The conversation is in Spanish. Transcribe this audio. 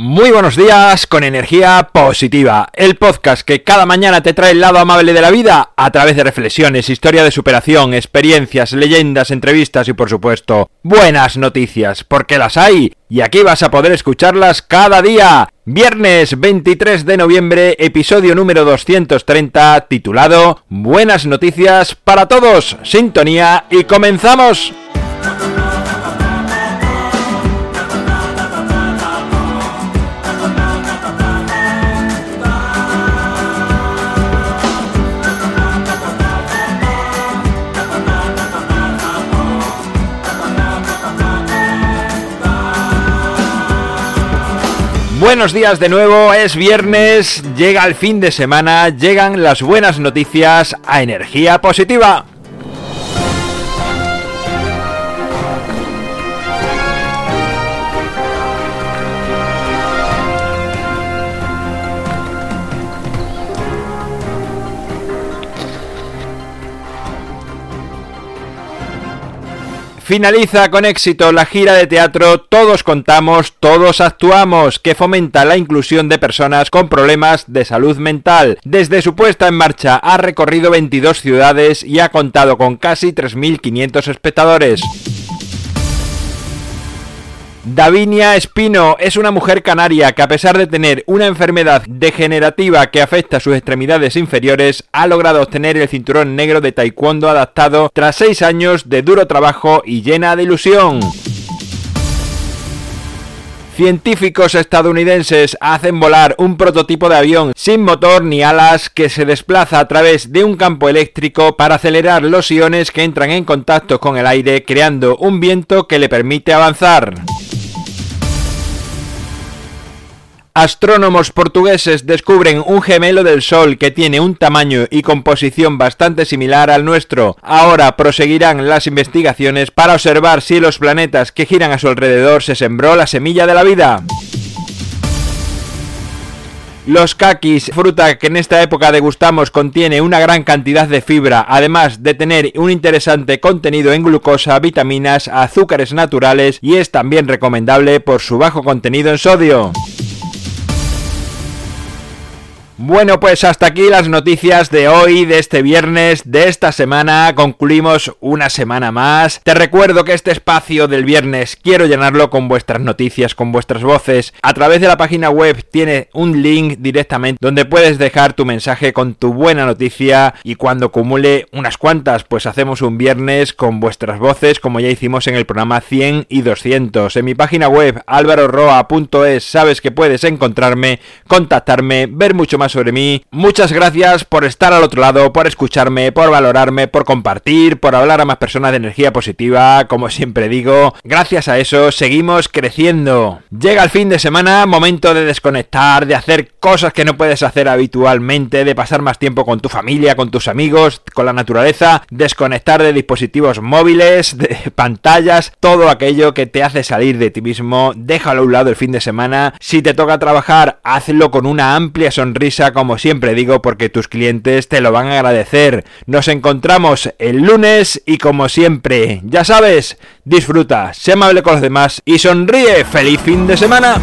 Muy buenos días con energía positiva, el podcast que cada mañana te trae el lado amable de la vida a través de reflexiones, historia de superación, experiencias, leyendas, entrevistas y por supuesto buenas noticias, porque las hay y aquí vas a poder escucharlas cada día. Viernes 23 de noviembre, episodio número 230, titulado Buenas noticias para todos. Sintonía y comenzamos. Buenos días de nuevo, es viernes, llega el fin de semana, llegan las buenas noticias a energía positiva. Finaliza con éxito la gira de teatro Todos contamos, todos actuamos, que fomenta la inclusión de personas con problemas de salud mental. Desde su puesta en marcha ha recorrido 22 ciudades y ha contado con casi 3.500 espectadores. Davinia Espino es una mujer canaria que a pesar de tener una enfermedad degenerativa que afecta a sus extremidades inferiores, ha logrado obtener el cinturón negro de taekwondo adaptado tras seis años de duro trabajo y llena de ilusión. Científicos estadounidenses hacen volar un prototipo de avión sin motor ni alas que se desplaza a través de un campo eléctrico para acelerar los iones que entran en contacto con el aire creando un viento que le permite avanzar. Astrónomos portugueses descubren un gemelo del Sol que tiene un tamaño y composición bastante similar al nuestro. Ahora proseguirán las investigaciones para observar si los planetas que giran a su alrededor se sembró la semilla de la vida. Los kakis, fruta que en esta época degustamos, contiene una gran cantidad de fibra, además de tener un interesante contenido en glucosa, vitaminas, azúcares naturales y es también recomendable por su bajo contenido en sodio. Bueno, pues hasta aquí las noticias de hoy, de este viernes, de esta semana. Concluimos una semana más. Te recuerdo que este espacio del viernes quiero llenarlo con vuestras noticias, con vuestras voces. A través de la página web tiene un link directamente donde puedes dejar tu mensaje con tu buena noticia y cuando acumule unas cuantas, pues hacemos un viernes con vuestras voces como ya hicimos en el programa 100 y 200. En mi página web alvaroroa.es sabes que puedes encontrarme, contactarme, ver mucho más sobre mí. Muchas gracias por estar al otro lado, por escucharme, por valorarme, por compartir, por hablar a más personas de energía positiva, como siempre digo. Gracias a eso seguimos creciendo. Llega el fin de semana, momento de desconectar, de hacer cosas que no puedes hacer habitualmente, de pasar más tiempo con tu familia, con tus amigos, con la naturaleza, desconectar de dispositivos móviles, de pantallas, todo aquello que te hace salir de ti mismo, déjalo a un lado el fin de semana. Si te toca trabajar, hazlo con una amplia como siempre digo, porque tus clientes te lo van a agradecer. Nos encontramos el lunes y como siempre, ya sabes, disfruta, sé amable con los demás y sonríe. ¡Feliz fin de semana!